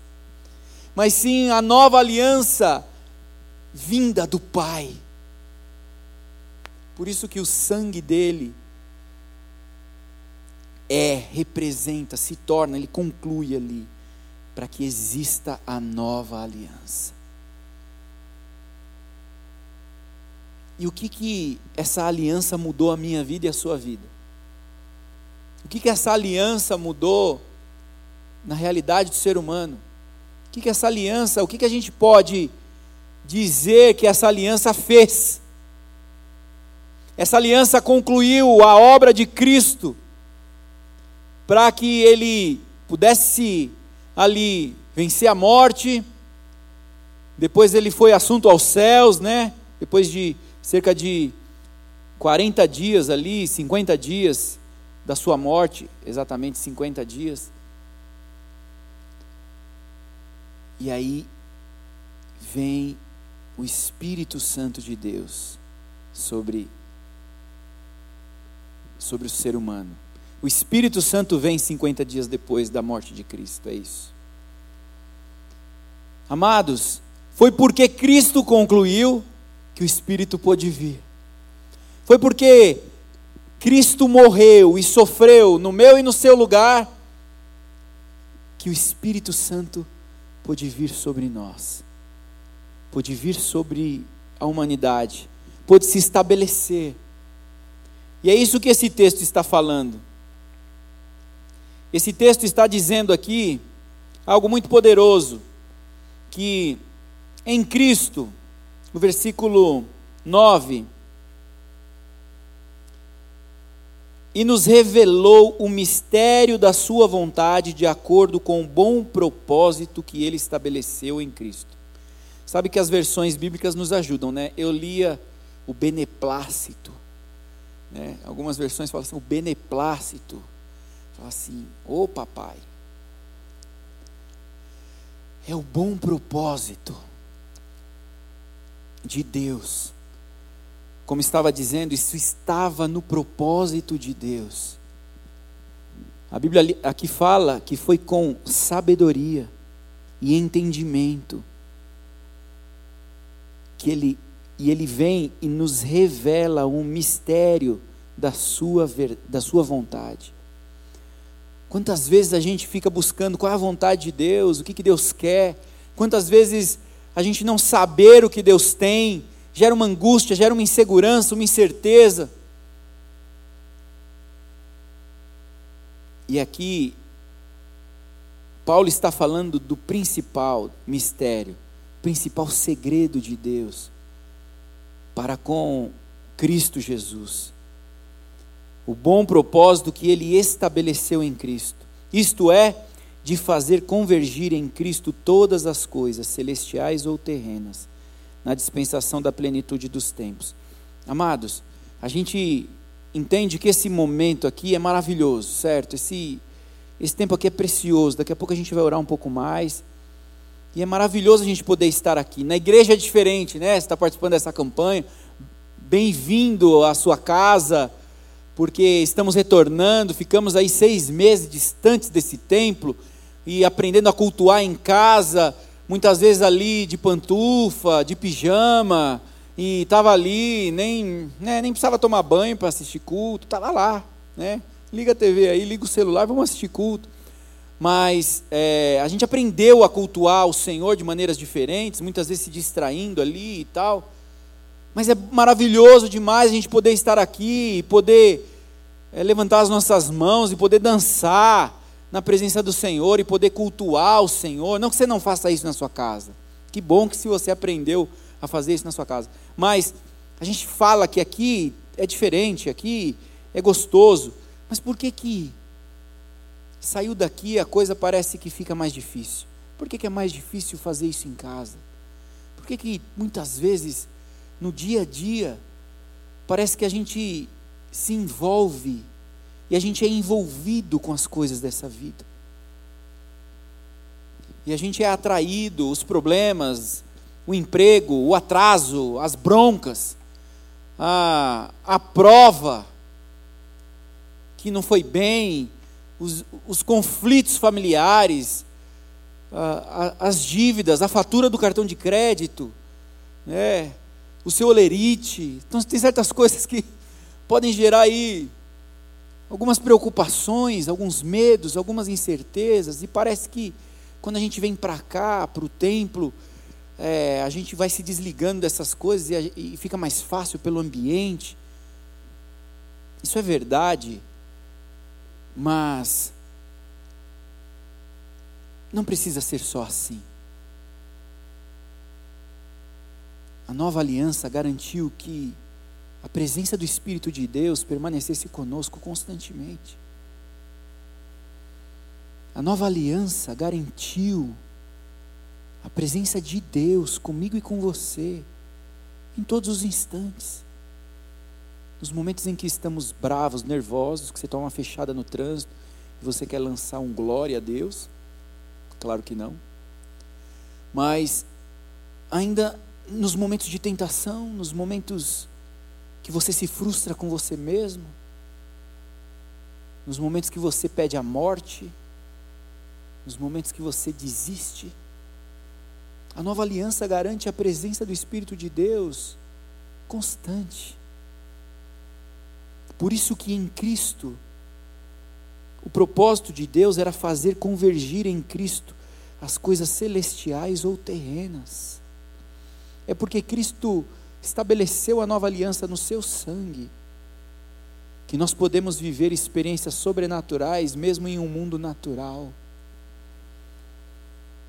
mas sim a nova aliança vinda do Pai. Por isso que o sangue dele é, representa, se torna, ele conclui ali, para que exista a nova aliança. E o que que essa aliança mudou a minha vida e a sua vida? O que que essa aliança mudou na realidade do ser humano? O que que essa aliança, o que que a gente pode dizer que essa aliança fez? Essa aliança concluiu a obra de Cristo para que ele pudesse ali vencer a morte. Depois ele foi assunto aos céus, né? Depois de cerca de 40 dias ali, 50 dias da sua morte, exatamente 50 dias. E aí vem o Espírito Santo de Deus sobre sobre o ser humano. O Espírito Santo vem 50 dias depois da morte de Cristo, é isso. Amados, foi porque Cristo concluiu que o Espírito pôde vir. Foi porque Cristo morreu e sofreu no meu e no seu lugar que o Espírito Santo pôde vir sobre nós, pôde vir sobre a humanidade, pôde se estabelecer. E é isso que esse texto está falando. Esse texto está dizendo aqui algo muito poderoso, que em Cristo, no versículo 9, e nos revelou o mistério da Sua vontade de acordo com o bom propósito que Ele estabeleceu em Cristo. Sabe que as versões bíblicas nos ajudam, né? Eu lia o beneplácito, né? Algumas versões falam assim, o beneplácito. Fala assim: Ô oh, papai, é o bom propósito de Deus. Como estava dizendo, isso estava no propósito de Deus. A Bíblia aqui fala que foi com sabedoria e entendimento que ele e ele vem e nos revela um mistério da sua da sua vontade. Quantas vezes a gente fica buscando qual é a vontade de Deus, o que, que Deus quer? Quantas vezes a gente não saber o que Deus tem gera uma angústia, gera uma insegurança, uma incerteza. E aqui, Paulo está falando do principal mistério, principal segredo de Deus para com Cristo Jesus o bom propósito que ele estabeleceu em Cristo. Isto é, de fazer convergir em Cristo todas as coisas, celestiais ou terrenas, na dispensação da plenitude dos tempos. Amados, a gente entende que esse momento aqui é maravilhoso, certo? Esse, esse tempo aqui é precioso. Daqui a pouco a gente vai orar um pouco mais. E é maravilhoso a gente poder estar aqui. Na igreja é diferente, né? Você está participando dessa campanha. Bem-vindo à sua casa porque estamos retornando, ficamos aí seis meses distantes desse templo e aprendendo a cultuar em casa, muitas vezes ali de pantufa, de pijama, e estava ali, nem, né, nem precisava tomar banho para assistir culto, estava lá, né? Liga a TV aí, liga o celular, vamos assistir culto. Mas é, a gente aprendeu a cultuar o Senhor de maneiras diferentes, muitas vezes se distraindo ali e tal. Mas é maravilhoso demais a gente poder estar aqui poder é, levantar as nossas mãos e poder dançar na presença do Senhor e poder cultuar o Senhor. Não que você não faça isso na sua casa. Que bom que se você aprendeu a fazer isso na sua casa. Mas a gente fala que aqui é diferente, aqui é gostoso. Mas por que que Saiu daqui, a coisa parece que fica mais difícil. Por que, que é mais difícil fazer isso em casa? Por que, que muitas vezes, no dia a dia, parece que a gente se envolve e a gente é envolvido com as coisas dessa vida? E a gente é atraído, os problemas, o emprego, o atraso, as broncas, a, a prova que não foi bem, os, os conflitos familiares, a, a, as dívidas, a fatura do cartão de crédito, né, o seu olerite. Então, tem certas *laughs* coisas que podem gerar aí algumas preocupações, alguns medos, algumas incertezas, e parece que quando a gente vem para cá, para o templo, é, a gente vai se desligando dessas coisas e, e fica mais fácil pelo ambiente. Isso é verdade, mas não precisa ser só assim. A nova aliança garantiu que a presença do Espírito de Deus permanecesse conosco constantemente. A nova aliança garantiu a presença de Deus comigo e com você em todos os instantes. Nos momentos em que estamos bravos, nervosos, que você toma uma fechada no trânsito e você quer lançar um glória a Deus, claro que não. Mas ainda nos momentos de tentação, nos momentos que você se frustra com você mesmo, nos momentos que você pede a morte, nos momentos que você desiste, a nova aliança garante a presença do Espírito de Deus constante. Por isso que em Cristo, o propósito de Deus era fazer convergir em Cristo as coisas celestiais ou terrenas. É porque Cristo estabeleceu a nova aliança no seu sangue, que nós podemos viver experiências sobrenaturais mesmo em um mundo natural.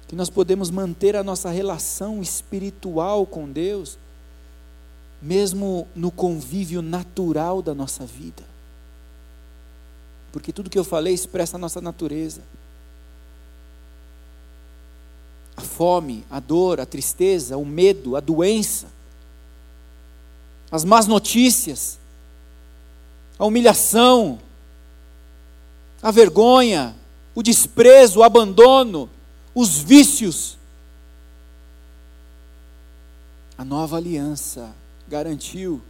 Que nós podemos manter a nossa relação espiritual com Deus mesmo no convívio natural da nossa vida. Porque tudo que eu falei expressa a nossa natureza. A fome, a dor, a tristeza, o medo, a doença, as más notícias, a humilhação, a vergonha, o desprezo, o abandono, os vícios. A nova aliança garantiu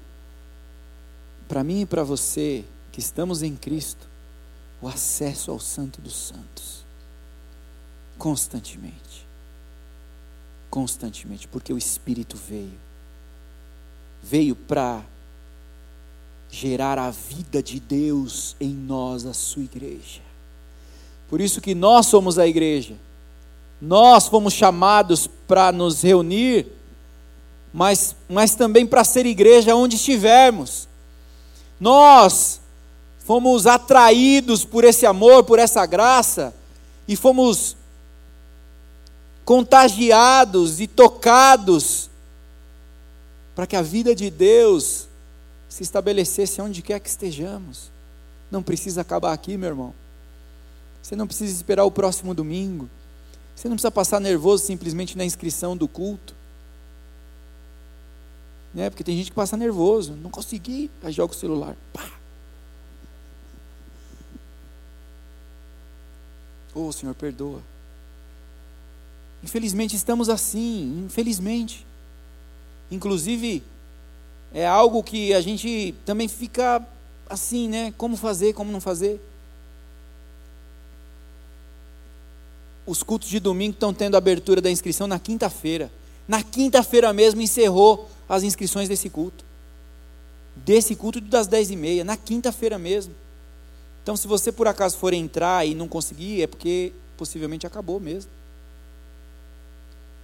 para mim e para você que estamos em Cristo o acesso ao Santo dos Santos constantemente. Constantemente, porque o Espírito veio. Veio para gerar a vida de Deus em nós, a sua igreja. Por isso que nós somos a igreja. Nós fomos chamados para nos reunir mas, mas também para ser igreja onde estivermos. Nós fomos atraídos por esse amor, por essa graça, e fomos contagiados e tocados para que a vida de Deus se estabelecesse onde quer que estejamos. Não precisa acabar aqui, meu irmão. Você não precisa esperar o próximo domingo. Você não precisa passar nervoso simplesmente na inscrição do culto. Né? Porque tem gente que passa nervoso, não consegui, aí joga o celular. Pá. Oh, Senhor, perdoa. Infelizmente estamos assim, infelizmente. Inclusive, é algo que a gente também fica assim, né? Como fazer, como não fazer. Os cultos de domingo estão tendo abertura da inscrição na quinta-feira. Na quinta-feira mesmo encerrou as inscrições desse culto. Desse culto das dez e meia, na quinta-feira mesmo. Então, se você por acaso for entrar e não conseguir, é porque possivelmente acabou mesmo.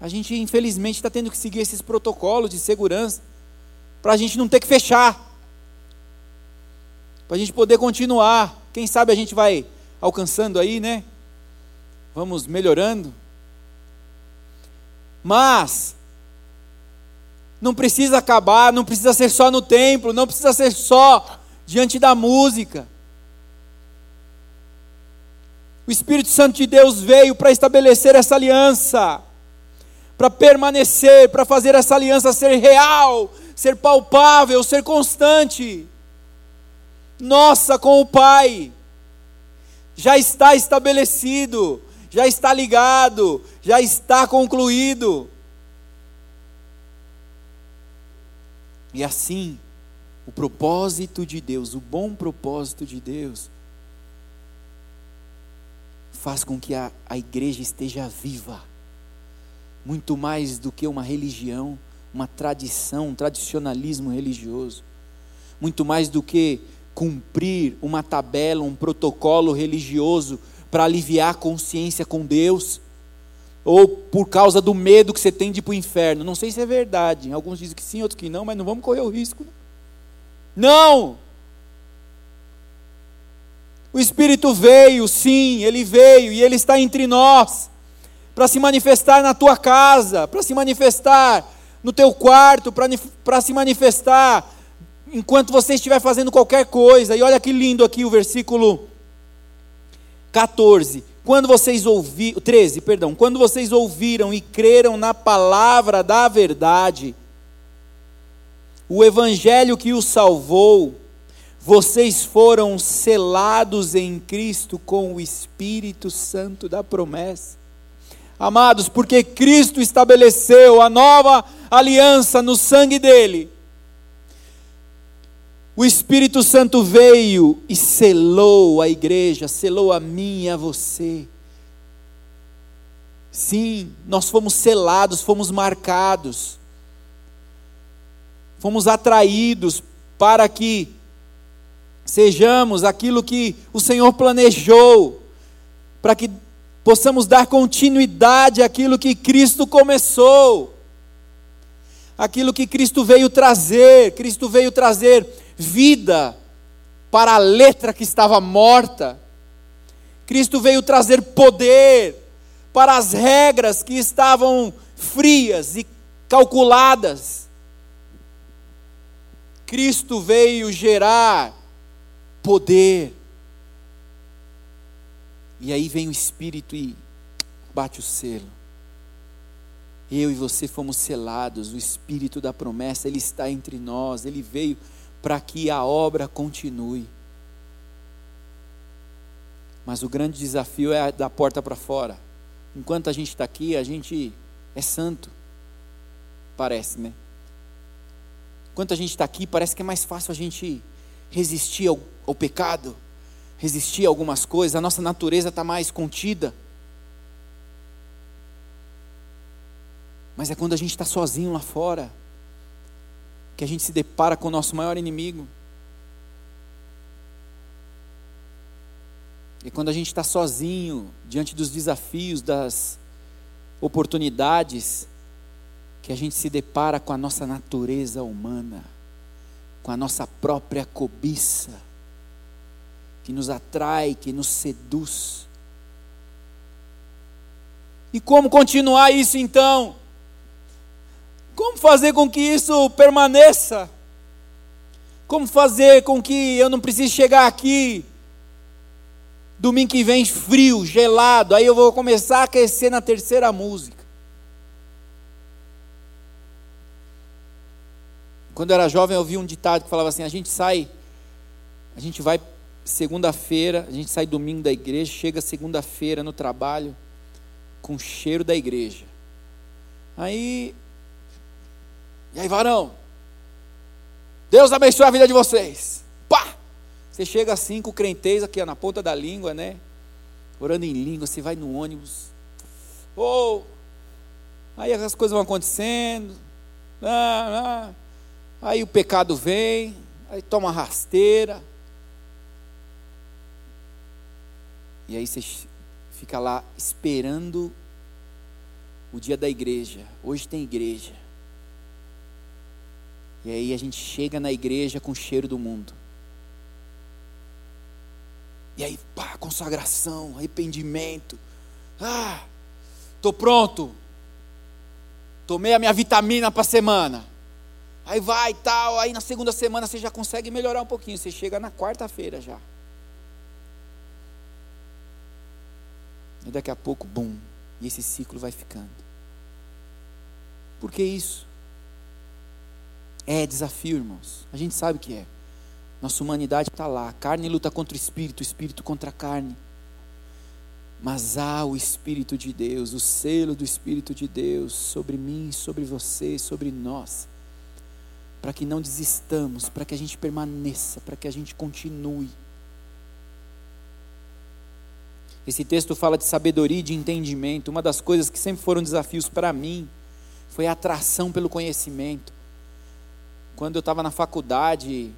A gente, infelizmente, está tendo que seguir esses protocolos de segurança para a gente não ter que fechar, para a gente poder continuar. Quem sabe a gente vai alcançando aí, né? Vamos melhorando. Mas não precisa acabar, não precisa ser só no templo, não precisa ser só diante da música. O Espírito Santo de Deus veio para estabelecer essa aliança, para permanecer, para fazer essa aliança ser real, ser palpável, ser constante. Nossa, com o Pai, já está estabelecido, já está ligado, já está concluído. E assim, o propósito de Deus, o bom propósito de Deus, faz com que a, a igreja esteja viva, muito mais do que uma religião, uma tradição, um tradicionalismo religioso, muito mais do que cumprir uma tabela, um protocolo religioso para aliviar a consciência com Deus, ou por causa do medo que você tem de ir para o inferno. Não sei se é verdade, alguns dizem que sim, outros que não, mas não vamos correr o risco. Não! O Espírito veio, sim, ele veio e ele está entre nós para se manifestar na tua casa, para se manifestar no teu quarto, para se manifestar enquanto você estiver fazendo qualquer coisa. E olha que lindo aqui o versículo 14. Quando vocês ouviram, 13, perdão, quando vocês ouviram e creram na palavra da verdade, o evangelho que os salvou, vocês foram selados em Cristo com o Espírito Santo da promessa. Amados, porque Cristo estabeleceu a nova aliança no sangue dele. O Espírito Santo veio e selou a igreja, selou a mim e a você. Sim, nós fomos selados, fomos marcados, fomos atraídos para que sejamos aquilo que o Senhor planejou, para que possamos dar continuidade àquilo que Cristo começou, aquilo que Cristo veio trazer. Cristo veio trazer vida para a letra que estava morta. Cristo veio trazer poder para as regras que estavam frias e calculadas. Cristo veio gerar poder. E aí vem o Espírito e bate o selo. Eu e você fomos selados, o Espírito da promessa, Ele está entre nós, Ele veio para que a obra continue. Mas o grande desafio é da porta para fora. Enquanto a gente está aqui, a gente é santo. Parece, né? Enquanto a gente está aqui, parece que é mais fácil a gente resistir ao, ao pecado, resistir a algumas coisas, a nossa natureza está mais contida. Mas é quando a gente está sozinho lá fora, que a gente se depara com o nosso maior inimigo. E quando a gente está sozinho, diante dos desafios, das oportunidades, que a gente se depara com a nossa natureza humana com a nossa própria cobiça, que nos atrai, que nos seduz. E como continuar isso então? Como fazer com que isso permaneça? Como fazer com que eu não precise chegar aqui domingo que vem frio, gelado, aí eu vou começar a aquecer na terceira música? Quando eu era jovem, eu ouvi um ditado que falava assim: a gente sai, a gente vai segunda-feira, a gente sai domingo da igreja, chega segunda-feira no trabalho com o cheiro da igreja. Aí, e aí, varão? Deus abençoe a vida de vocês. Pá! Você chega assim com crentez aqui na ponta da língua, né? Orando em língua, você vai no ônibus. Oh! Aí as coisas vão acontecendo. Ah, ah. Aí o pecado vem, aí toma rasteira. E aí você fica lá esperando o dia da igreja. Hoje tem igreja. E aí a gente chega na igreja com o cheiro do mundo. E aí, pá, consagração, arrependimento. Ah, tô pronto. Tomei a minha vitamina para semana. Aí vai tal, aí na segunda semana você já consegue melhorar um pouquinho, você chega na quarta-feira já. E daqui a pouco, bum, e esse ciclo vai ficando. Por que isso? É desafio, irmãos. A gente sabe que é. Nossa humanidade está lá. A carne luta contra o espírito, o espírito contra a carne. Mas há o Espírito de Deus, o selo do Espírito de Deus sobre mim, sobre você, sobre nós, para que não desistamos, para que a gente permaneça, para que a gente continue. Esse texto fala de sabedoria e de entendimento. Uma das coisas que sempre foram desafios para mim foi a atração pelo conhecimento. Quando eu estava na faculdade,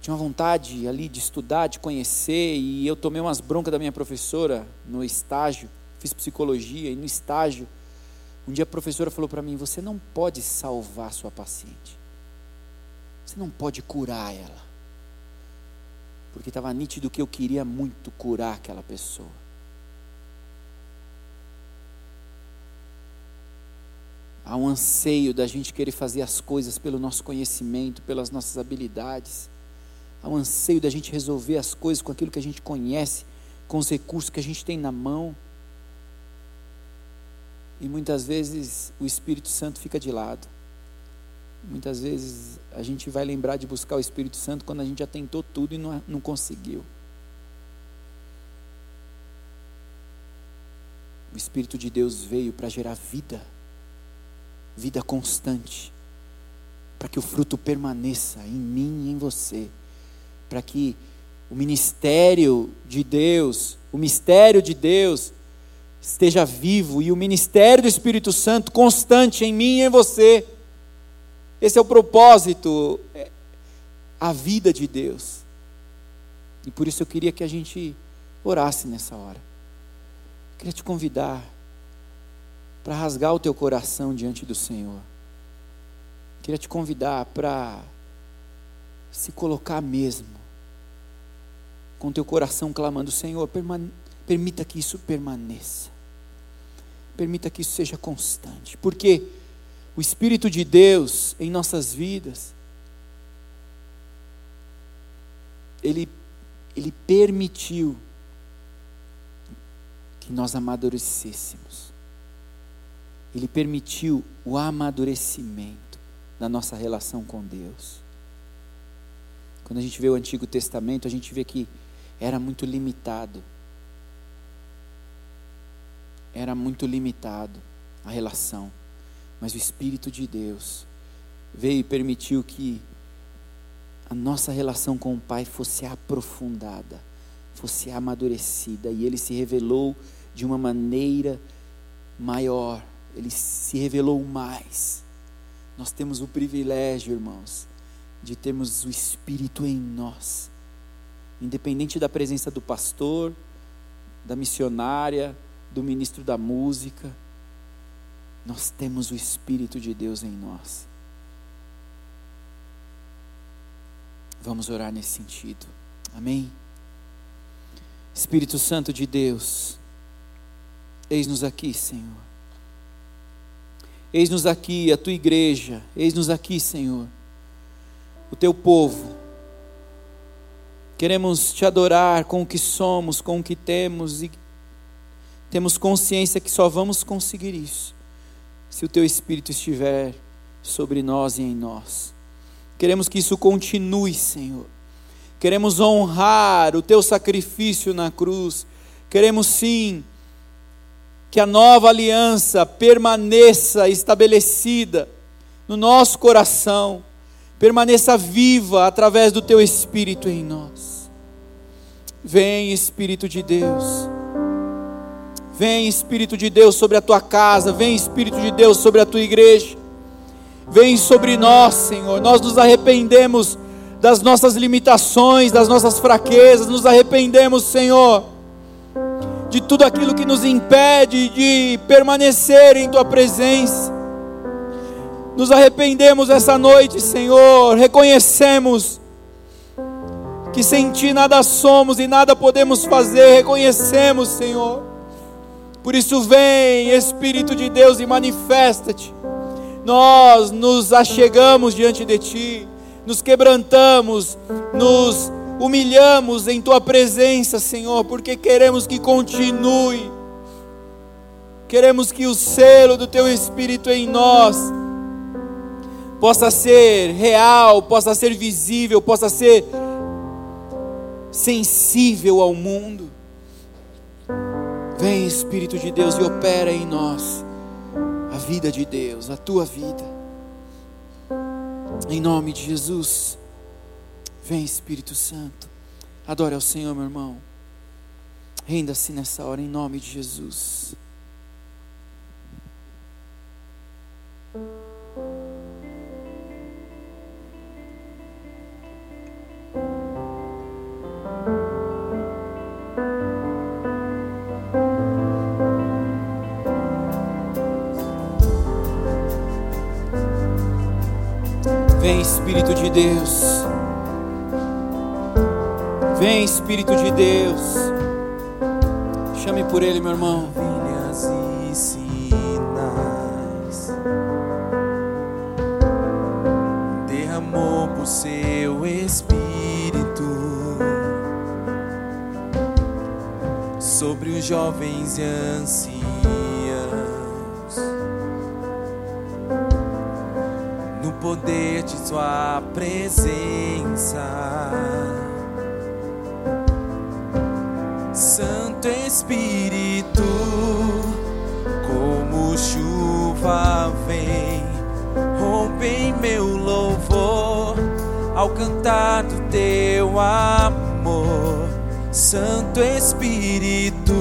tinha uma vontade ali de estudar, de conhecer, e eu tomei umas broncas da minha professora no estágio, fiz psicologia, e no estágio, um dia a professora falou para mim: Você não pode salvar sua paciente, você não pode curar ela, porque estava nítido que eu queria muito curar aquela pessoa. Há um anseio da gente querer fazer as coisas pelo nosso conhecimento, pelas nossas habilidades. Há um anseio da gente resolver as coisas com aquilo que a gente conhece, com os recursos que a gente tem na mão. E muitas vezes o Espírito Santo fica de lado. Muitas vezes a gente vai lembrar de buscar o Espírito Santo quando a gente já tentou tudo e não, não conseguiu. O Espírito de Deus veio para gerar vida, vida constante, para que o fruto permaneça em mim e em você para que o ministério de Deus, o mistério de Deus, esteja vivo e o ministério do Espírito Santo constante em mim e em você. Esse é o propósito, é a vida de Deus. E por isso eu queria que a gente orasse nessa hora. Eu queria te convidar para rasgar o teu coração diante do Senhor. Queria te convidar para se colocar mesmo com teu coração clamando: Senhor, permita que isso permaneça, permita que isso seja constante, porque o Espírito de Deus em nossas vidas, Ele, Ele permitiu que nós amadurecêssemos, Ele permitiu o amadurecimento da nossa relação com Deus. Quando a gente vê o Antigo Testamento, a gente vê que era muito limitado. Era muito limitado a relação. Mas o Espírito de Deus veio e permitiu que a nossa relação com o Pai fosse aprofundada, fosse amadurecida. E Ele se revelou de uma maneira maior. Ele se revelou mais. Nós temos o privilégio, irmãos, de termos o Espírito em nós independente da presença do pastor, da missionária, do ministro da música, nós temos o Espírito de Deus em nós. Vamos orar nesse sentido. Amém? Espírito Santo de Deus, eis-nos aqui, Senhor. Eis-nos aqui, a tua igreja, eis-nos aqui, Senhor, o teu povo Queremos te adorar com o que somos, com o que temos e temos consciência que só vamos conseguir isso se o teu Espírito estiver sobre nós e em nós. Queremos que isso continue, Senhor. Queremos honrar o teu sacrifício na cruz. Queremos sim que a nova aliança permaneça estabelecida no nosso coração, permaneça viva através do teu Espírito em nós. Vem, Espírito de Deus. Vem, Espírito de Deus, sobre a tua casa. Vem, Espírito de Deus, sobre a tua igreja. Vem sobre nós, Senhor. Nós nos arrependemos das nossas limitações, das nossas fraquezas. Nos arrependemos, Senhor, de tudo aquilo que nos impede de permanecer em tua presença. Nos arrependemos essa noite, Senhor, reconhecemos que sem Ti nada somos e nada podemos fazer, reconhecemos, Senhor. Por isso, vem, Espírito de Deus, e manifesta-te. Nós nos achegamos diante de Ti, nos quebrantamos, nos humilhamos em Tua presença, Senhor, porque queremos que continue, queremos que o selo do Teu Espírito em nós possa ser real, possa ser visível, possa ser sensível ao mundo. Vem, Espírito de Deus, e opera em nós a vida de Deus, a tua vida. Em nome de Jesus. Vem, Espírito Santo. Adore ao Senhor, meu irmão. Renda-se nessa hora, em nome de Jesus. Vem, Espírito de Deus. Vem, Espírito de Deus. Chame por Ele, meu irmão. Maravilhas e sinais derramou por seu Espírito sobre os jovens e anciãos. No poder de Sua presença. Santo Espírito, como chuva vem, rompe em meu louvor ao cantar do teu amor. Santo Espírito,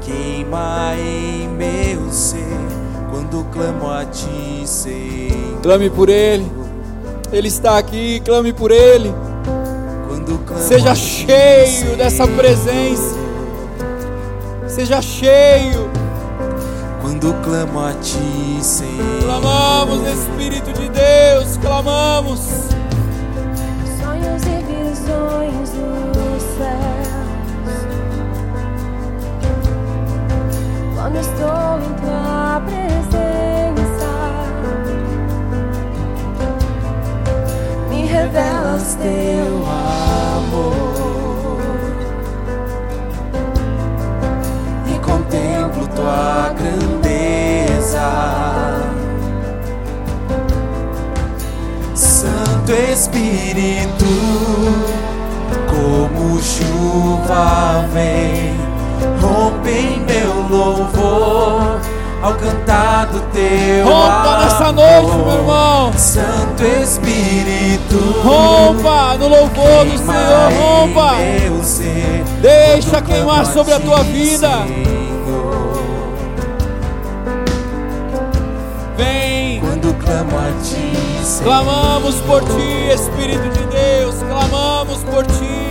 queima em meu ser quando clamo a ti, Senhor. Clame por Ele. Ele está aqui, clame por Ele. Seja cheio dessa presença. Seja cheio. Quando clamo a ti, Senhor. Clamamos, Espírito de Deus, clamamos. Sonhos e visões dos céus. Quando estou em tua presença, me revelas teu amor tua grandeza. Santo Espírito, como chuva vem, rompe em meu louvor ao cantar do teu Rompa nessa noite, meu irmão. Santo Espírito, Rompa no louvor do Senhor, rompa. ser, Deixa queimar sobre a tua vida. Senhor. Clamo a ti, Senhor. Clamamos por ti, Espírito de Deus, clamamos por ti.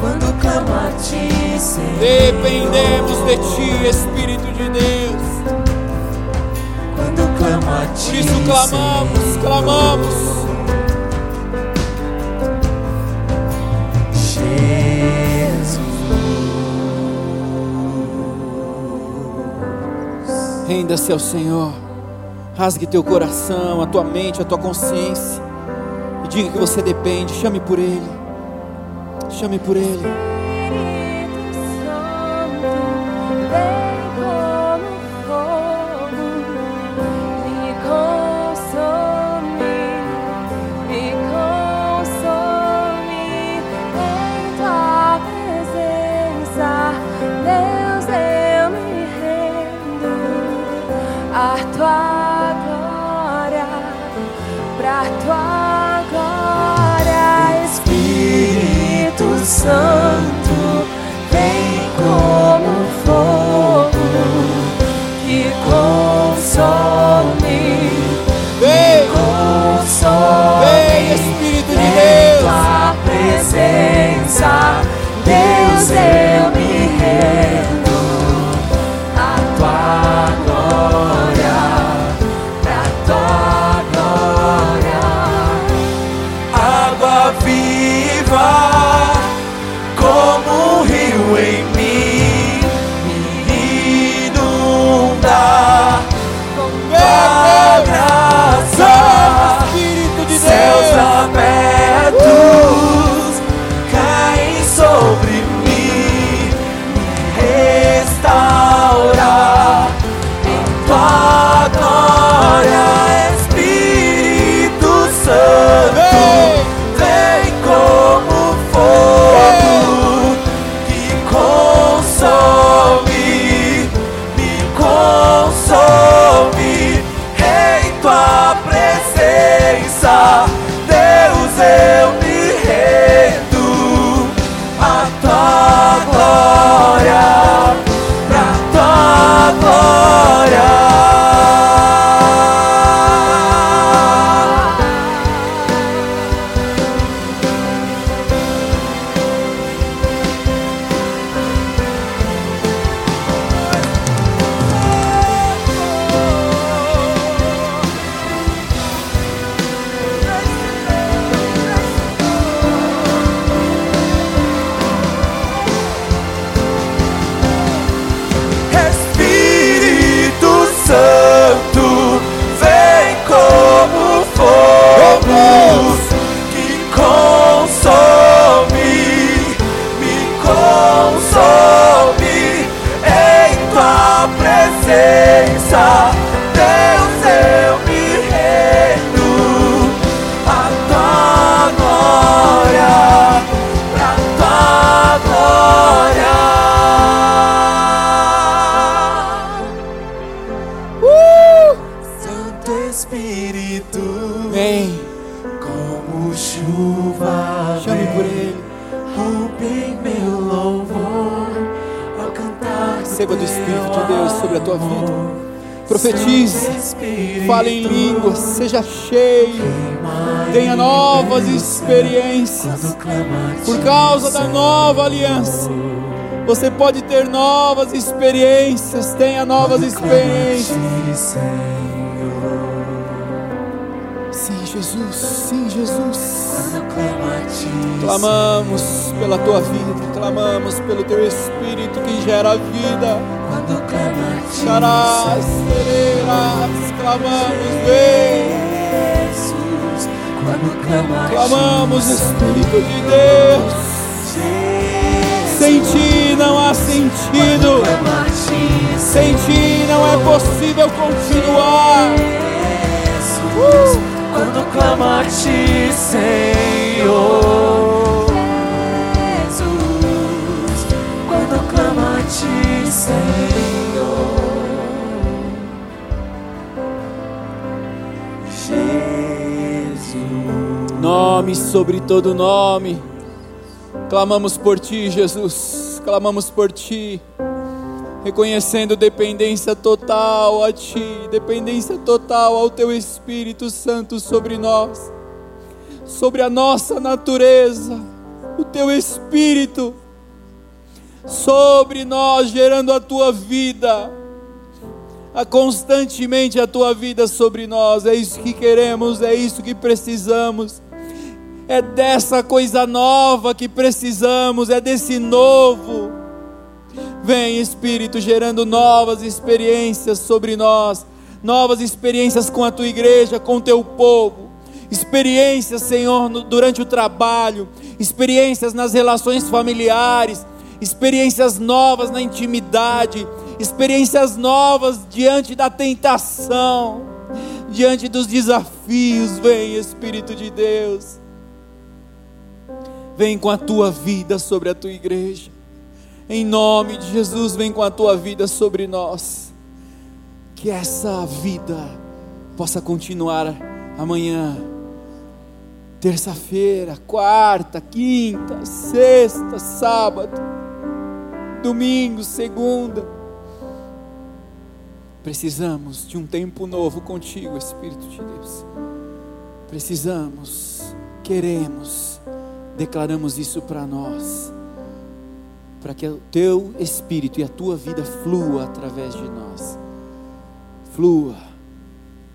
Quando clamo a ti, Senhor. Dependemos de ti, Espírito de Deus. Quando clamo a Por ti, isso clamamos, Senhor. clamamos. Jesus. Renda-se ao Senhor. Rasgue teu coração, a tua mente, a tua consciência. E diga que você depende. Chame por Ele. Chame por Ele. Espírito pode ter novas experiências, tenha novas experiências. Sim, Jesus, sim, Jesus. Clamamos pela tua vida, clamamos pelo teu Espírito que gera vida. Charás, serás, clamamos, vem. Clamamos, Espírito de Deus. Não há sentido. Sem ti não é possível continuar. Uh! Quando clamo a ti, Senhor. Jesus, quando clamo a ti, Senhor. Nome sobre todo nome. Clamamos por ti, Jesus. Clamamos por ti. Reconhecendo dependência total a ti, dependência total ao teu Espírito Santo sobre nós, sobre a nossa natureza, o teu Espírito sobre nós, gerando a tua vida, a constantemente a tua vida sobre nós. É isso que queremos, é isso que precisamos. É dessa coisa nova que precisamos, é desse novo. Vem, Espírito, gerando novas experiências sobre nós, novas experiências com a tua igreja, com o teu povo. Experiências, Senhor, durante o trabalho, experiências nas relações familiares, experiências novas na intimidade, experiências novas diante da tentação, diante dos desafios. Vem, Espírito de Deus. Vem com a tua vida sobre a tua igreja. Em nome de Jesus, vem com a tua vida sobre nós. Que essa vida possa continuar amanhã, terça-feira, quarta, quinta, sexta, sábado, domingo, segunda. Precisamos de um tempo novo contigo, Espírito de Deus. Precisamos, queremos declaramos isso para nós, para que o teu espírito e a tua vida flua através de nós, flua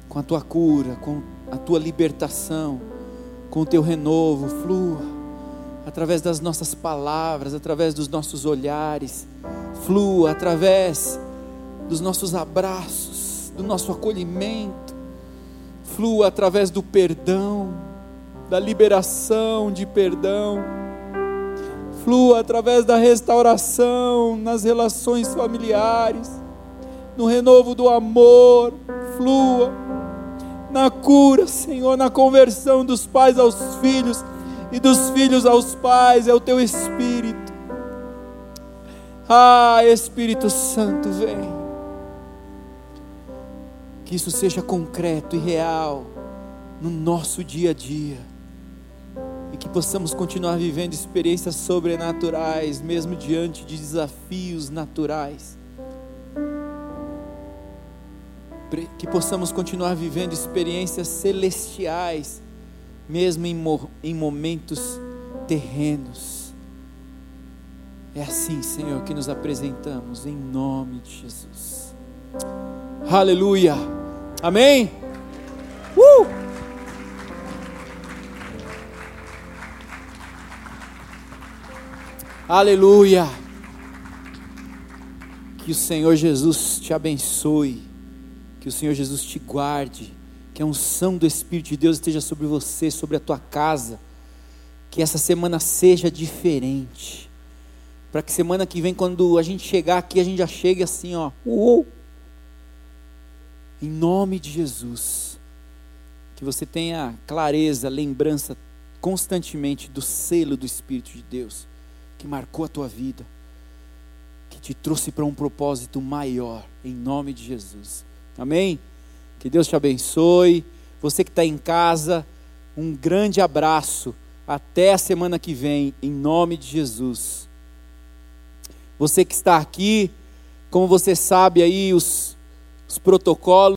com a tua cura, com a tua libertação, com o teu renovo, flua através das nossas palavras, através dos nossos olhares, flua através dos nossos abraços, do nosso acolhimento, flua através do perdão da liberação de perdão, flua através da restauração nas relações familiares, no renovo do amor, flua na cura, Senhor, na conversão dos pais aos filhos e dos filhos aos pais, é o teu Espírito. Ah, Espírito Santo, vem. Que isso seja concreto e real no nosso dia a dia. E que possamos continuar vivendo experiências sobrenaturais, mesmo diante de desafios naturais. Que possamos continuar vivendo experiências celestiais, mesmo em, em momentos terrenos. É assim, Senhor, que nos apresentamos, em nome de Jesus. Aleluia. Amém. Uh! Aleluia. Que o Senhor Jesus te abençoe. Que o Senhor Jesus te guarde. Que a unção do Espírito de Deus esteja sobre você, sobre a tua casa. Que essa semana seja diferente. Para que semana que vem, quando a gente chegar aqui, a gente já chegue assim, ó. Uou. Em nome de Jesus. Que você tenha clareza, lembrança constantemente do selo do Espírito de Deus, que marcou a tua vida, que te trouxe para um propósito maior, em nome de Jesus. Amém? Que Deus te abençoe. Você que está em casa, um grande abraço. Até a semana que vem, em nome de Jesus. Você que está aqui, como você sabe aí, os os protocolos.